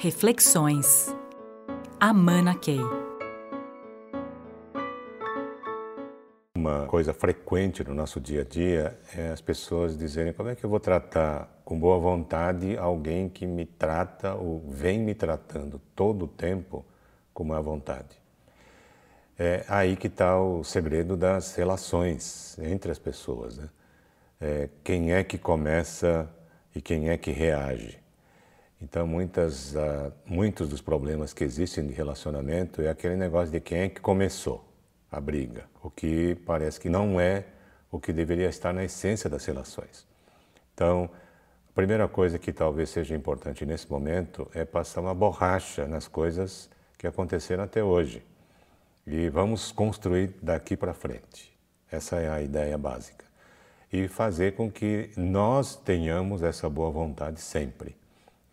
Reflexões. Amana Key. Uma coisa frequente no nosso dia a dia é as pessoas dizerem como é que eu vou tratar com boa vontade alguém que me trata ou vem me tratando todo o tempo com má vontade. É aí que está o segredo das relações entre as pessoas. Né? É, quem é que começa e quem é que reage. Então, muitas, uh, muitos dos problemas que existem de relacionamento é aquele negócio de quem é que começou a briga, o que parece que não é o que deveria estar na essência das relações. Então, a primeira coisa que talvez seja importante nesse momento é passar uma borracha nas coisas que aconteceram até hoje e vamos construir daqui para frente. Essa é a ideia básica. E fazer com que nós tenhamos essa boa vontade sempre.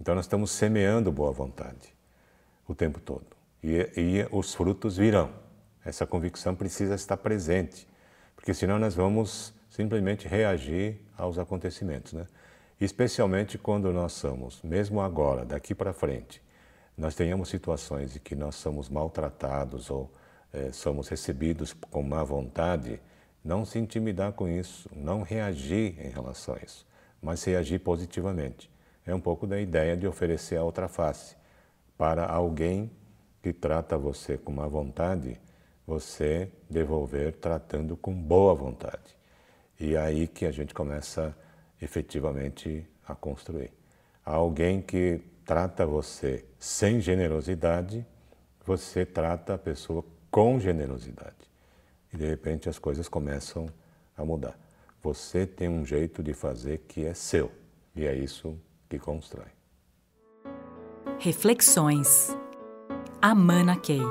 Então, nós estamos semeando boa vontade o tempo todo. E, e os frutos virão. Essa convicção precisa estar presente, porque senão nós vamos simplesmente reagir aos acontecimentos. Né? Especialmente quando nós somos, mesmo agora, daqui para frente, nós tenhamos situações em que nós somos maltratados ou é, somos recebidos com má vontade, não se intimidar com isso, não reagir em relação a isso, mas reagir positivamente. É um pouco da ideia de oferecer a outra face. Para alguém que trata você com má vontade, você devolver tratando com boa vontade. E é aí que a gente começa efetivamente a construir. Alguém que trata você sem generosidade, você trata a pessoa com generosidade. E de repente as coisas começam a mudar. Você tem um jeito de fazer que é seu, e é isso que constrói. Reflexões. Amana Key.